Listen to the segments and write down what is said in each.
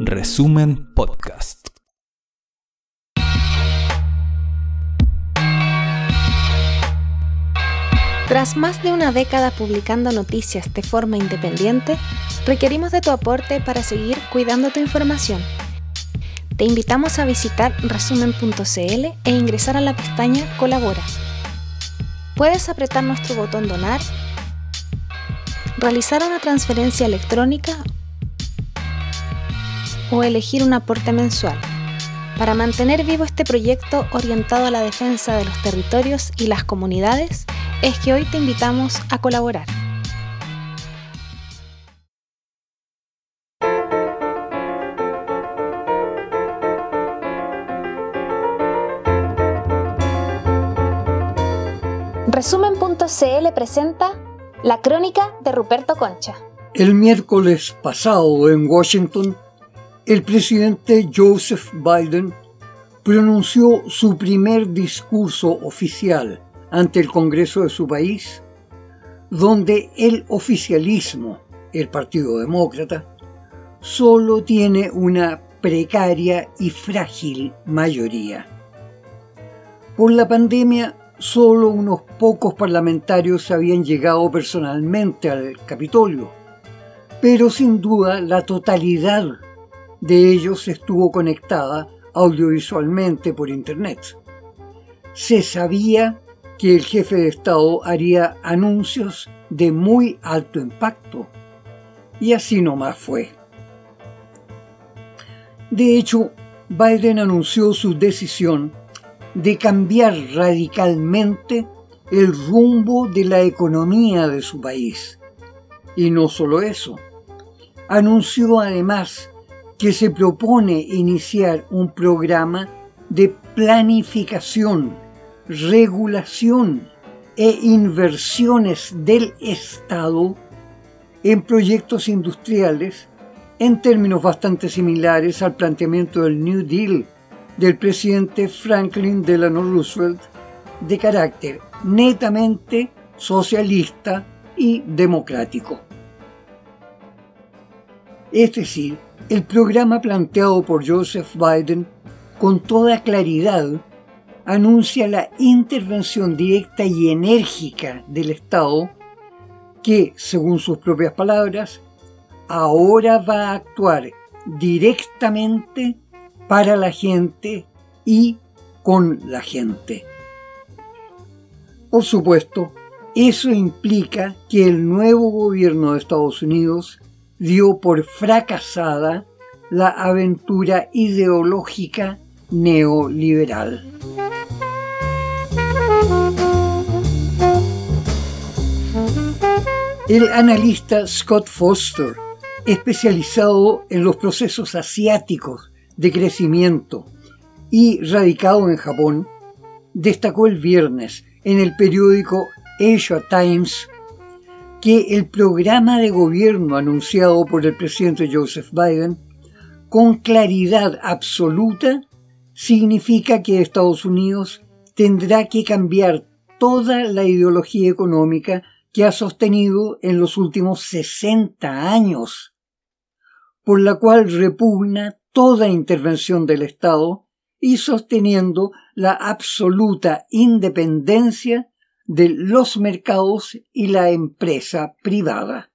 Resumen Podcast. Tras más de una década publicando noticias de forma independiente, requerimos de tu aporte para seguir cuidando tu información. Te invitamos a visitar resumen.cl e ingresar a la pestaña Colabora. Puedes apretar nuestro botón Donar, realizar una transferencia electrónica o elegir un aporte mensual para mantener vivo este proyecto orientado a la defensa de los territorios y las comunidades, es que hoy te invitamos a colaborar. Resumen.cl presenta La crónica de Ruperto Concha. El miércoles pasado en Washington, el presidente Joseph Biden pronunció su primer discurso oficial ante el Congreso de su país, donde el oficialismo, el Partido Demócrata, solo tiene una precaria y frágil mayoría. Por la pandemia, solo unos pocos parlamentarios habían llegado personalmente al Capitolio, pero sin duda la totalidad de ellos estuvo conectada audiovisualmente por Internet. Se sabía que el jefe de Estado haría anuncios de muy alto impacto, y así nomás fue. De hecho, Biden anunció su decisión de cambiar radicalmente el rumbo de la economía de su país. Y no solo eso, anunció además que se propone iniciar un programa de planificación, regulación e inversiones del Estado en proyectos industriales en términos bastante similares al planteamiento del New Deal del presidente Franklin Delano Roosevelt de carácter netamente socialista y democrático. Es decir, el programa planteado por Joseph Biden con toda claridad anuncia la intervención directa y enérgica del Estado que, según sus propias palabras, ahora va a actuar directamente para la gente y con la gente. Por supuesto, eso implica que el nuevo gobierno de Estados Unidos dio por fracasada la aventura ideológica neoliberal. El analista Scott Foster, especializado en los procesos asiáticos de crecimiento y radicado en Japón, destacó el viernes en el periódico Asia Times que el programa de gobierno anunciado por el presidente Joseph Biden con claridad absoluta significa que Estados Unidos tendrá que cambiar toda la ideología económica que ha sostenido en los últimos 60 años, por la cual repugna toda intervención del Estado y sosteniendo la absoluta independencia de los mercados y la empresa privada.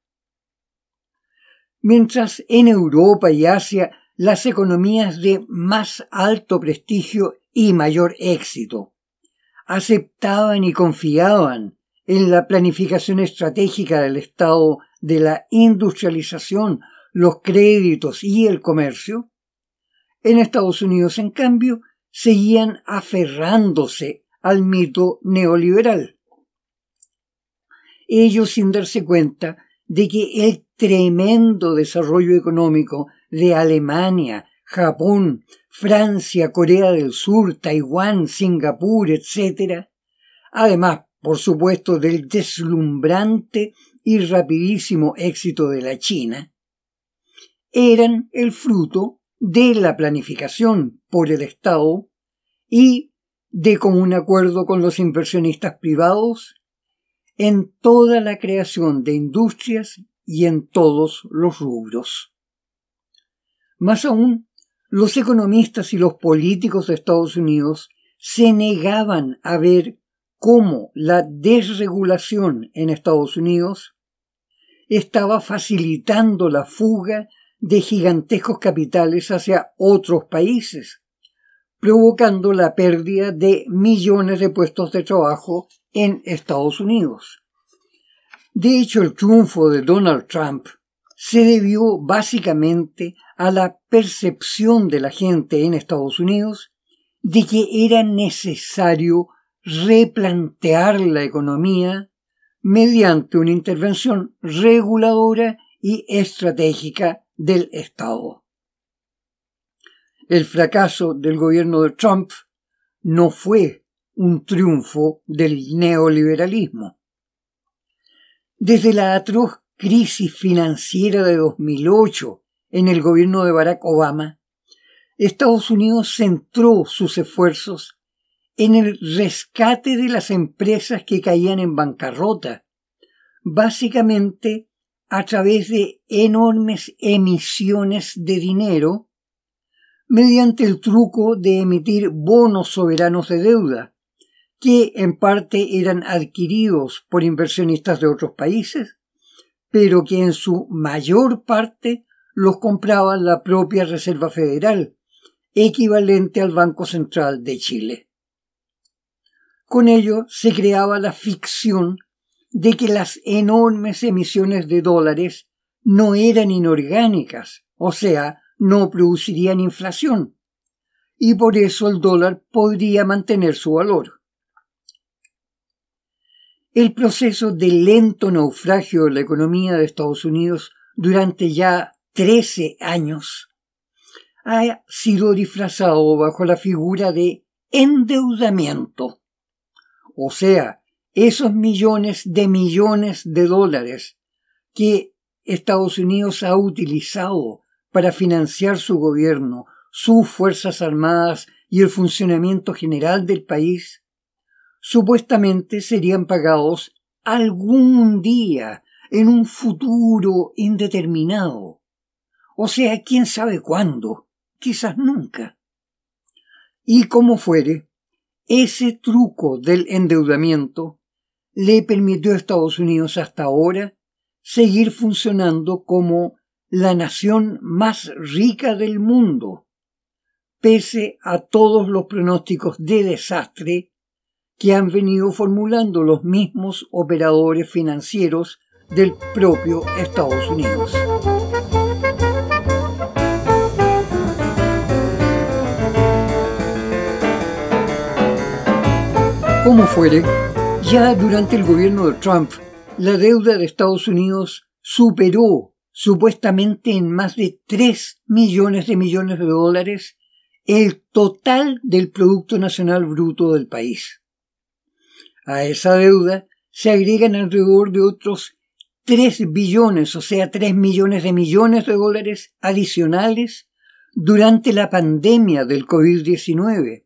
Mientras en Europa y Asia las economías de más alto prestigio y mayor éxito aceptaban y confiaban en la planificación estratégica del Estado de la industrialización, los créditos y el comercio, en Estados Unidos, en cambio, seguían aferrándose al mito neoliberal. Ellos sin darse cuenta de que el tremendo desarrollo económico de Alemania, Japón, Francia, Corea del Sur, Taiwán, Singapur, etc., además, por supuesto, del deslumbrante y rapidísimo éxito de la China, eran el fruto de la planificación por el Estado y de común acuerdo con los inversionistas privados en toda la creación de industrias y en todos los rubros. Más aún, los economistas y los políticos de Estados Unidos se negaban a ver cómo la desregulación en Estados Unidos estaba facilitando la fuga de gigantescos capitales hacia otros países, provocando la pérdida de millones de puestos de trabajo en Estados Unidos. De hecho, el triunfo de Donald Trump se debió básicamente a la percepción de la gente en Estados Unidos de que era necesario replantear la economía mediante una intervención reguladora y estratégica del Estado. El fracaso del gobierno de Trump no fue un triunfo del neoliberalismo. Desde la atroz crisis financiera de 2008 en el gobierno de Barack Obama, Estados Unidos centró sus esfuerzos en el rescate de las empresas que caían en bancarrota, básicamente a través de enormes emisiones de dinero mediante el truco de emitir bonos soberanos de deuda, que en parte eran adquiridos por inversionistas de otros países, pero que en su mayor parte los compraba la propia Reserva Federal, equivalente al Banco Central de Chile. Con ello se creaba la ficción de que las enormes emisiones de dólares no eran inorgánicas, o sea, no producirían inflación, y por eso el dólar podría mantener su valor. El proceso de lento naufragio de la economía de Estados Unidos durante ya 13 años ha sido disfrazado bajo la figura de endeudamiento. O sea, esos millones de millones de dólares que Estados Unidos ha utilizado para financiar su gobierno, sus Fuerzas Armadas y el funcionamiento general del país, supuestamente serían pagados algún día en un futuro indeterminado. O sea, quién sabe cuándo, quizás nunca. Y como fuere, ese truco del endeudamiento le permitió a Estados Unidos hasta ahora seguir funcionando como la nación más rica del mundo, pese a todos los pronósticos de desastre que han venido formulando los mismos operadores financieros del propio Estados Unidos. Como fuere, ya durante el gobierno de Trump, la deuda de Estados Unidos superó supuestamente en más de 3 millones de millones de dólares el total del Producto Nacional Bruto del país. A esa deuda se agregan alrededor de otros 3 billones, o sea, 3 millones de millones de dólares adicionales durante la pandemia del COVID-19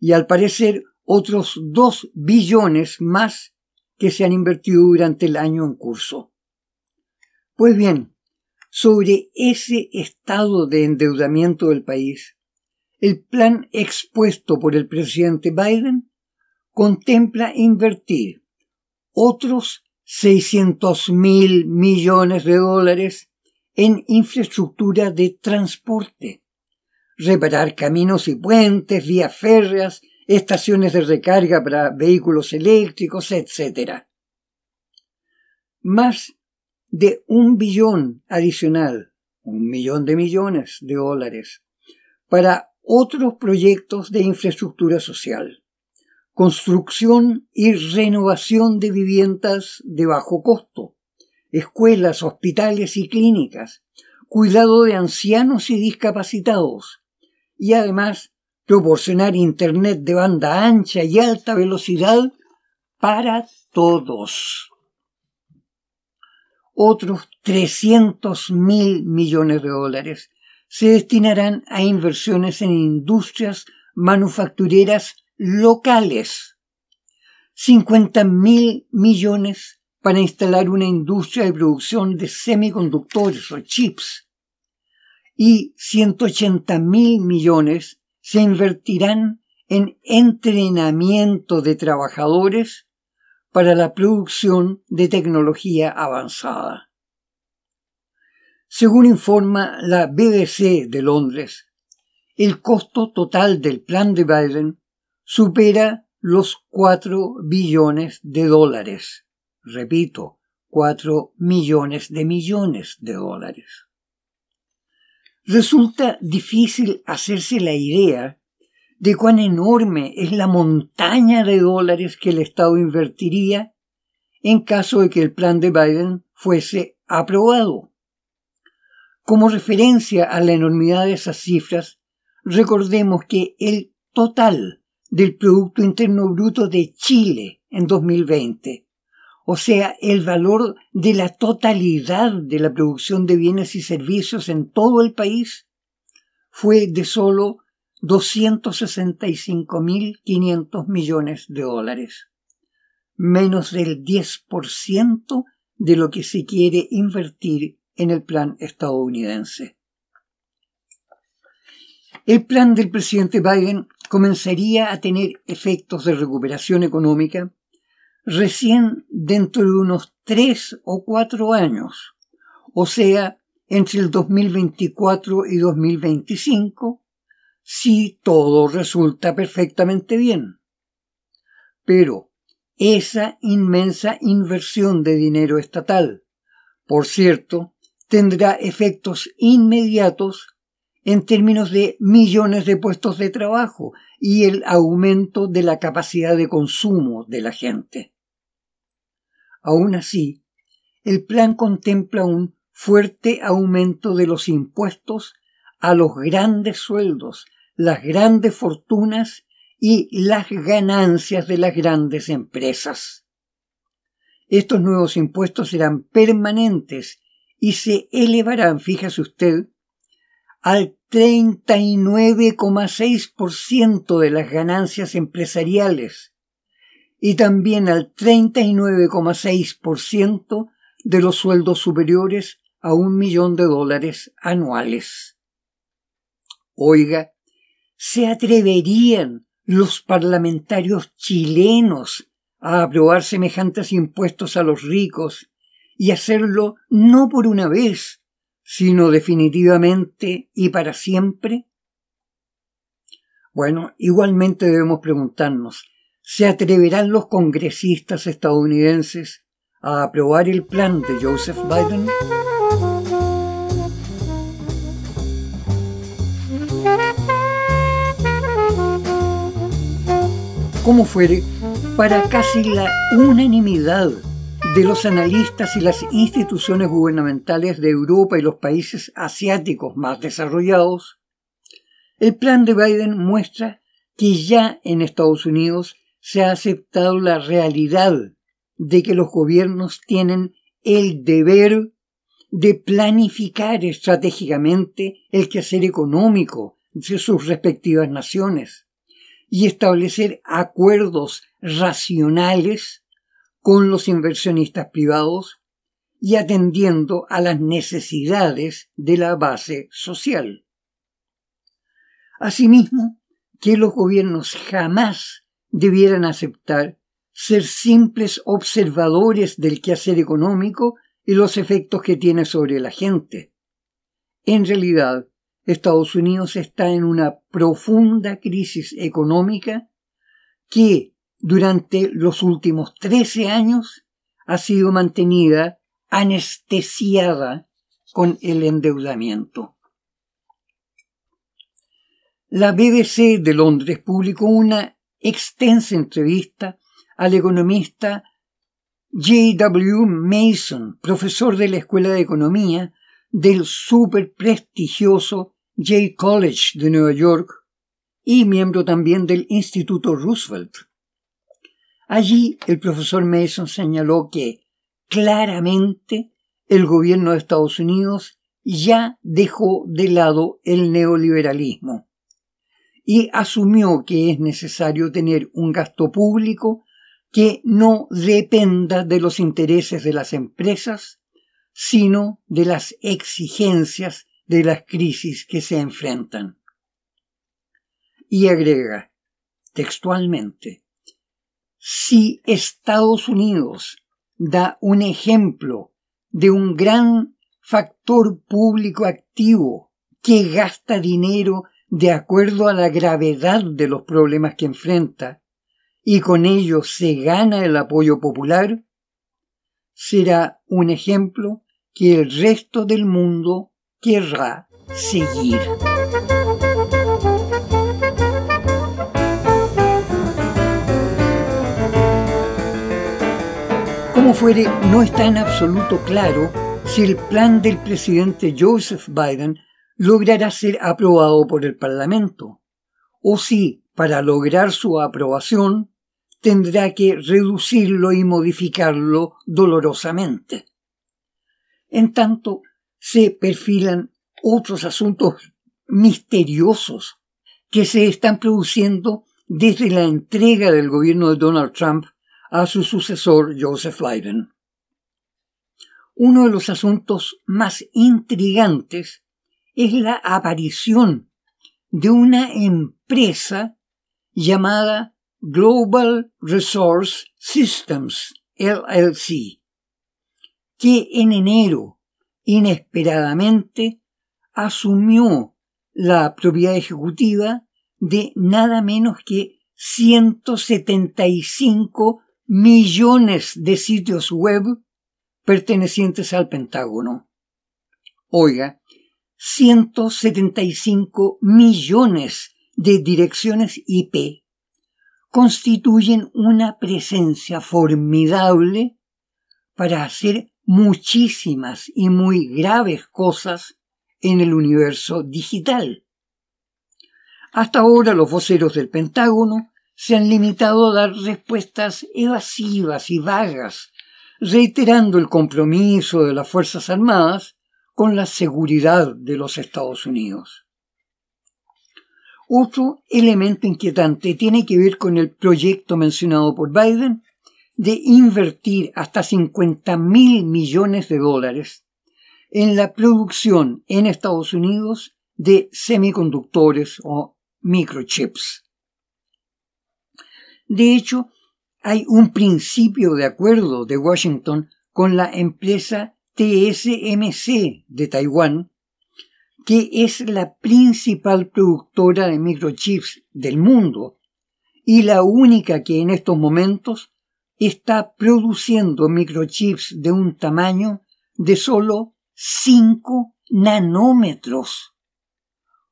y al parecer otros 2 billones más que se han invertido durante el año en curso. Pues bien, sobre ese estado de endeudamiento del país, el plan expuesto por el presidente Biden contempla invertir otros 600 mil millones de dólares en infraestructura de transporte, reparar caminos y puentes, vías férreas estaciones de recarga para vehículos eléctricos, etc. Más de un billón adicional, un millón de millones de dólares, para otros proyectos de infraestructura social, construcción y renovación de viviendas de bajo costo, escuelas, hospitales y clínicas, cuidado de ancianos y discapacitados, y además proporcionar Internet de banda ancha y alta velocidad para todos. Otros 300 mil millones de dólares se destinarán a inversiones en industrias manufactureras locales. 50 mil millones para instalar una industria de producción de semiconductores o chips y 180 mil millones se invertirán en entrenamiento de trabajadores para la producción de tecnología avanzada. Según informa la BBC de Londres, el costo total del plan de Biden supera los 4 billones de dólares. Repito, 4 millones de millones de dólares. Resulta difícil hacerse la idea de cuán enorme es la montaña de dólares que el Estado invertiría en caso de que el plan de Biden fuese aprobado. Como referencia a la enormidad de esas cifras, recordemos que el total del Producto Interno Bruto de Chile en 2020, o sea, el valor de la totalidad de la producción de bienes y servicios en todo el país, fue de solo 265.500 millones de dólares, menos del 10% de lo que se quiere invertir en el plan estadounidense. El plan del presidente Biden comenzaría a tener efectos de recuperación económica recién dentro de unos tres o cuatro años, o sea, entre el 2024 y 2025, si todo resulta perfectamente bien. Pero esa inmensa inversión de dinero estatal, por cierto, tendrá efectos inmediatos en términos de millones de puestos de trabajo y el aumento de la capacidad de consumo de la gente. Aún así, el plan contempla un fuerte aumento de los impuestos a los grandes sueldos las grandes fortunas y las ganancias de las grandes empresas. Estos nuevos impuestos serán permanentes y se elevarán, fíjese usted, al 39,6% de las ganancias empresariales y también al 39,6% de los sueldos superiores a un millón de dólares anuales. Oiga, ¿Se atreverían los parlamentarios chilenos a aprobar semejantes impuestos a los ricos y hacerlo no por una vez, sino definitivamente y para siempre? Bueno, igualmente debemos preguntarnos, ¿se atreverán los congresistas estadounidenses a aprobar el plan de Joseph Biden? Como fuere, para casi la unanimidad de los analistas y las instituciones gubernamentales de Europa y los países asiáticos más desarrollados, el plan de Biden muestra que ya en Estados Unidos se ha aceptado la realidad de que los gobiernos tienen el deber de planificar estratégicamente el quehacer económico de sus respectivas naciones y establecer acuerdos racionales con los inversionistas privados y atendiendo a las necesidades de la base social. Asimismo, que los gobiernos jamás debieran aceptar ser simples observadores del quehacer económico y los efectos que tiene sobre la gente. En realidad, Estados Unidos está en una profunda crisis económica que durante los últimos 13 años ha sido mantenida anestesiada con el endeudamiento. La BBC de Londres publicó una extensa entrevista al economista J.W. Mason, profesor de la Escuela de Economía del super prestigioso Jay College de Nueva York y miembro también del Instituto Roosevelt. Allí el profesor Mason señaló que claramente el gobierno de Estados Unidos ya dejó de lado el neoliberalismo y asumió que es necesario tener un gasto público que no dependa de los intereses de las empresas, sino de las exigencias de las crisis que se enfrentan. Y agrega textualmente, si Estados Unidos da un ejemplo de un gran factor público activo que gasta dinero de acuerdo a la gravedad de los problemas que enfrenta y con ello se gana el apoyo popular, será un ejemplo que el resto del mundo querrá seguir. Como fuere, no está en absoluto claro si el plan del presidente Joseph Biden logrará ser aprobado por el Parlamento, o si, para lograr su aprobación, tendrá que reducirlo y modificarlo dolorosamente. En tanto, se perfilan otros asuntos misteriosos que se están produciendo desde la entrega del gobierno de Donald Trump a su sucesor Joseph Biden. Uno de los asuntos más intrigantes es la aparición de una empresa llamada Global Resource Systems LLC, que en enero inesperadamente asumió la propiedad ejecutiva de nada menos que 175 millones de sitios web pertenecientes al Pentágono. Oiga, 175 millones de direcciones IP constituyen una presencia formidable para hacer muchísimas y muy graves cosas en el universo digital. Hasta ahora los voceros del Pentágono se han limitado a dar respuestas evasivas y vagas, reiterando el compromiso de las Fuerzas Armadas con la seguridad de los Estados Unidos. Otro elemento inquietante tiene que ver con el proyecto mencionado por Biden de invertir hasta 50 mil millones de dólares en la producción en Estados Unidos de semiconductores o microchips. De hecho, hay un principio de acuerdo de Washington con la empresa TSMC de Taiwán que es la principal productora de microchips del mundo y la única que en estos momentos está produciendo microchips de un tamaño de solo 5 nanómetros.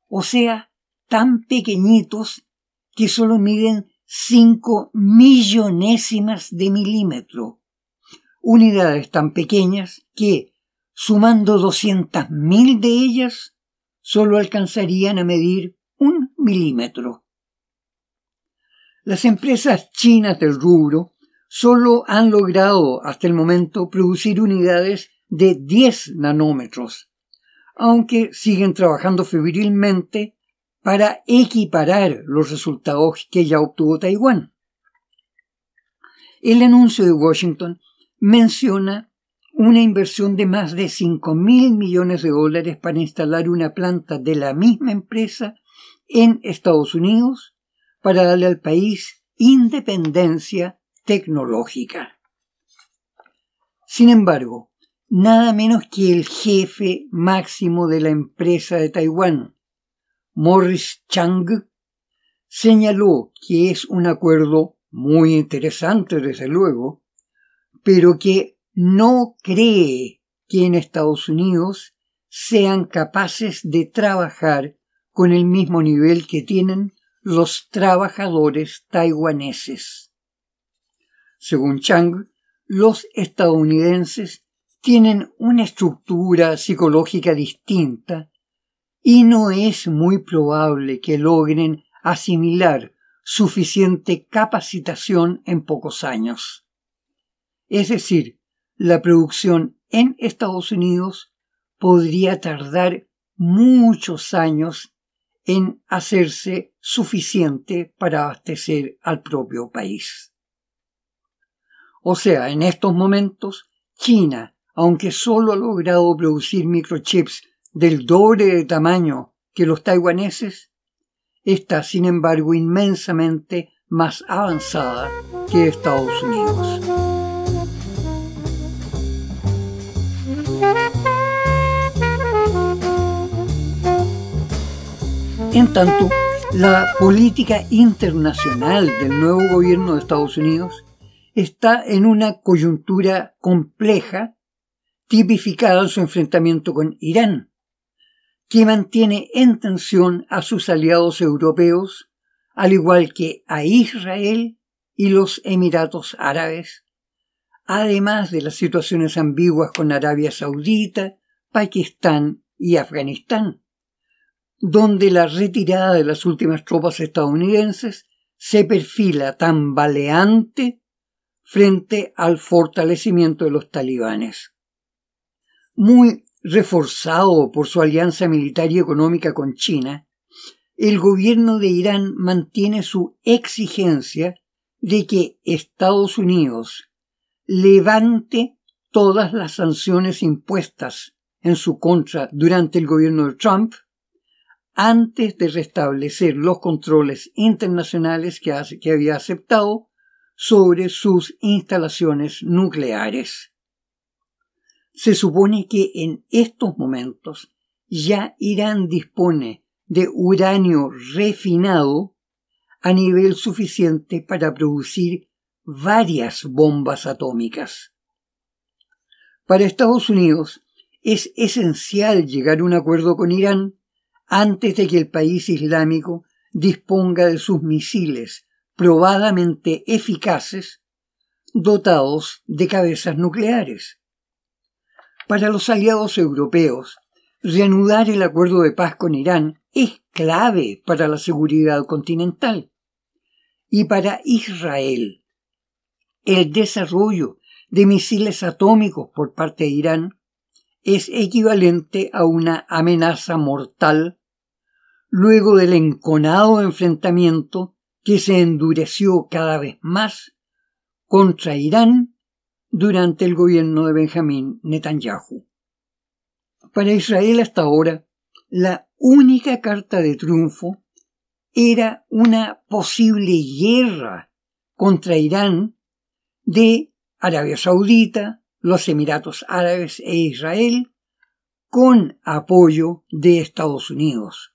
O sea, tan pequeñitos que solo miden 5 millonésimas de milímetro. Unidades tan pequeñas que, sumando 200.000 de ellas, solo alcanzarían a medir un milímetro. Las empresas chinas del rubro solo han logrado hasta el momento producir unidades de 10 nanómetros, aunque siguen trabajando febrilmente para equiparar los resultados que ya obtuvo Taiwán. El anuncio de Washington menciona una inversión de más de 5 mil millones de dólares para instalar una planta de la misma empresa en Estados Unidos para darle al país independencia tecnológica. Sin embargo, nada menos que el jefe máximo de la empresa de Taiwán, Morris Chang, señaló que es un acuerdo muy interesante, desde luego, pero que no cree que en Estados Unidos sean capaces de trabajar con el mismo nivel que tienen los trabajadores taiwaneses. Según Chang, los estadounidenses tienen una estructura psicológica distinta y no es muy probable que logren asimilar suficiente capacitación en pocos años. Es decir, la producción en Estados Unidos podría tardar muchos años en hacerse suficiente para abastecer al propio país. O sea, en estos momentos, China, aunque solo ha logrado producir microchips del doble de tamaño que los taiwaneses, está sin embargo inmensamente más avanzada que Estados Unidos. En tanto, la política internacional del nuevo gobierno de Estados Unidos está en una coyuntura compleja, tipificada en su enfrentamiento con Irán, que mantiene en tensión a sus aliados europeos, al igual que a Israel y los Emiratos Árabes, además de las situaciones ambiguas con Arabia Saudita, Pakistán y Afganistán donde la retirada de las últimas tropas estadounidenses se perfila tambaleante frente al fortalecimiento de los talibanes. Muy reforzado por su alianza militar y económica con China, el gobierno de Irán mantiene su exigencia de que Estados Unidos levante todas las sanciones impuestas en su contra durante el gobierno de Trump antes de restablecer los controles internacionales que, que había aceptado sobre sus instalaciones nucleares. Se supone que en estos momentos ya Irán dispone de uranio refinado a nivel suficiente para producir varias bombas atómicas. Para Estados Unidos es esencial llegar a un acuerdo con Irán antes de que el país islámico disponga de sus misiles probadamente eficaces dotados de cabezas nucleares. Para los aliados europeos, reanudar el acuerdo de paz con Irán es clave para la seguridad continental. Y para Israel, el desarrollo de misiles atómicos por parte de Irán es equivalente a una amenaza mortal luego del enconado enfrentamiento que se endureció cada vez más contra Irán durante el gobierno de Benjamín Netanyahu. Para Israel hasta ahora, la única carta de triunfo era una posible guerra contra Irán de Arabia Saudita, los Emiratos Árabes e Israel con apoyo de Estados Unidos.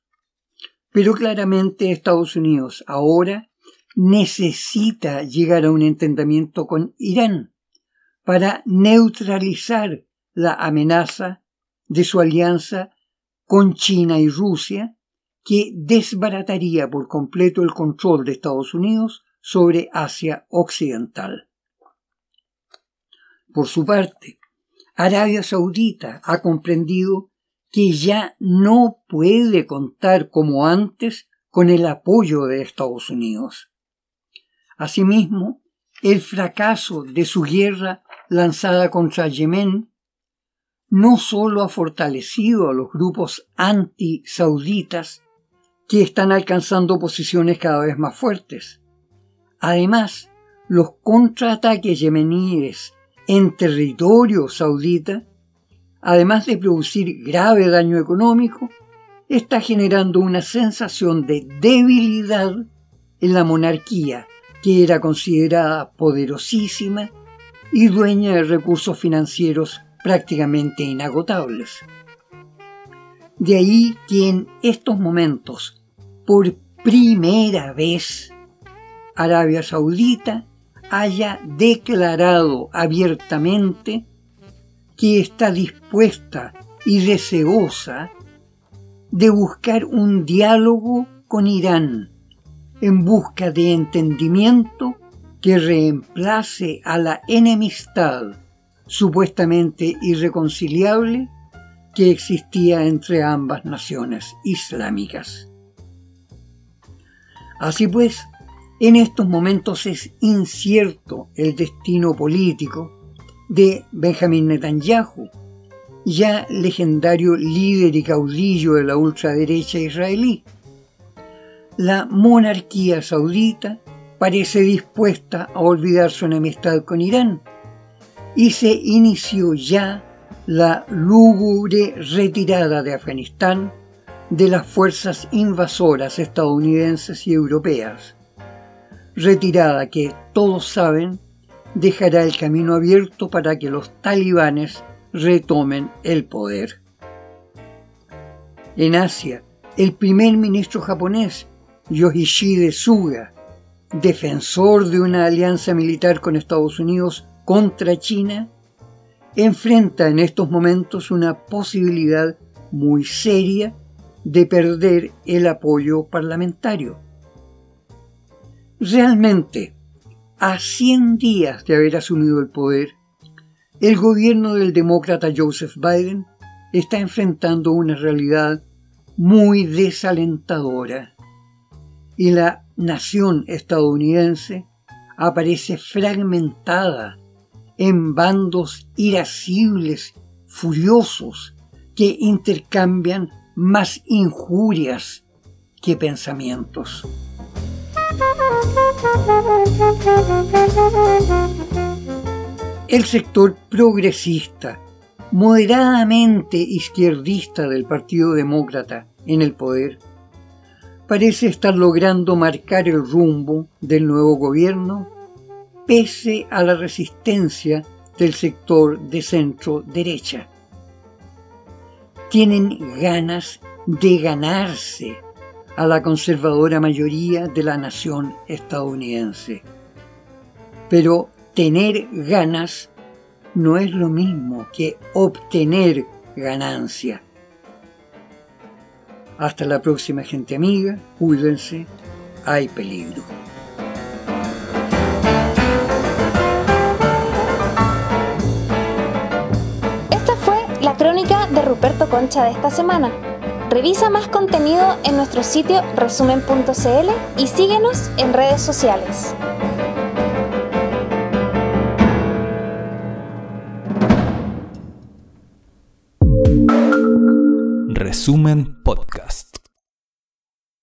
Pero claramente Estados Unidos ahora necesita llegar a un entendimiento con Irán para neutralizar la amenaza de su alianza con China y Rusia que desbarataría por completo el control de Estados Unidos sobre Asia Occidental. Por su parte, Arabia Saudita ha comprendido que ya no puede contar como antes con el apoyo de Estados Unidos. Asimismo, el fracaso de su guerra lanzada contra Yemen no solo ha fortalecido a los grupos anti-sauditas que están alcanzando posiciones cada vez más fuertes. Además, los contraataques yemeníes en territorio saudita, además de producir grave daño económico, está generando una sensación de debilidad en la monarquía, que era considerada poderosísima y dueña de recursos financieros prácticamente inagotables. De ahí que en estos momentos, por primera vez, Arabia Saudita haya declarado abiertamente que está dispuesta y deseosa de buscar un diálogo con Irán en busca de entendimiento que reemplace a la enemistad supuestamente irreconciliable que existía entre ambas naciones islámicas. Así pues, en estos momentos es incierto el destino político de Benjamin Netanyahu, ya legendario líder y caudillo de la ultraderecha israelí. La monarquía saudita parece dispuesta a olvidar su enemistad con Irán y se inició ya la lúgubre retirada de Afganistán de las fuerzas invasoras estadounidenses y europeas. Retirada que, todos saben, dejará el camino abierto para que los talibanes retomen el poder. En Asia, el primer ministro japonés, Yoshihide Suga, defensor de una alianza militar con Estados Unidos contra China, enfrenta en estos momentos una posibilidad muy seria de perder el apoyo parlamentario. Realmente, a 100 días de haber asumido el poder, el gobierno del demócrata Joseph Biden está enfrentando una realidad muy desalentadora y la nación estadounidense aparece fragmentada en bandos irascibles, furiosos, que intercambian más injurias que pensamientos. El sector progresista, moderadamente izquierdista del Partido Demócrata en el poder, parece estar logrando marcar el rumbo del nuevo gobierno pese a la resistencia del sector de centro derecha. Tienen ganas de ganarse a la conservadora mayoría de la nación estadounidense. Pero tener ganas no es lo mismo que obtener ganancia. Hasta la próxima gente amiga, cuídense, hay peligro. Esta fue la crónica de Ruperto Concha de esta semana. Revisa más contenido en nuestro sitio resumen.cl y síguenos en redes sociales. Resumen Podcast.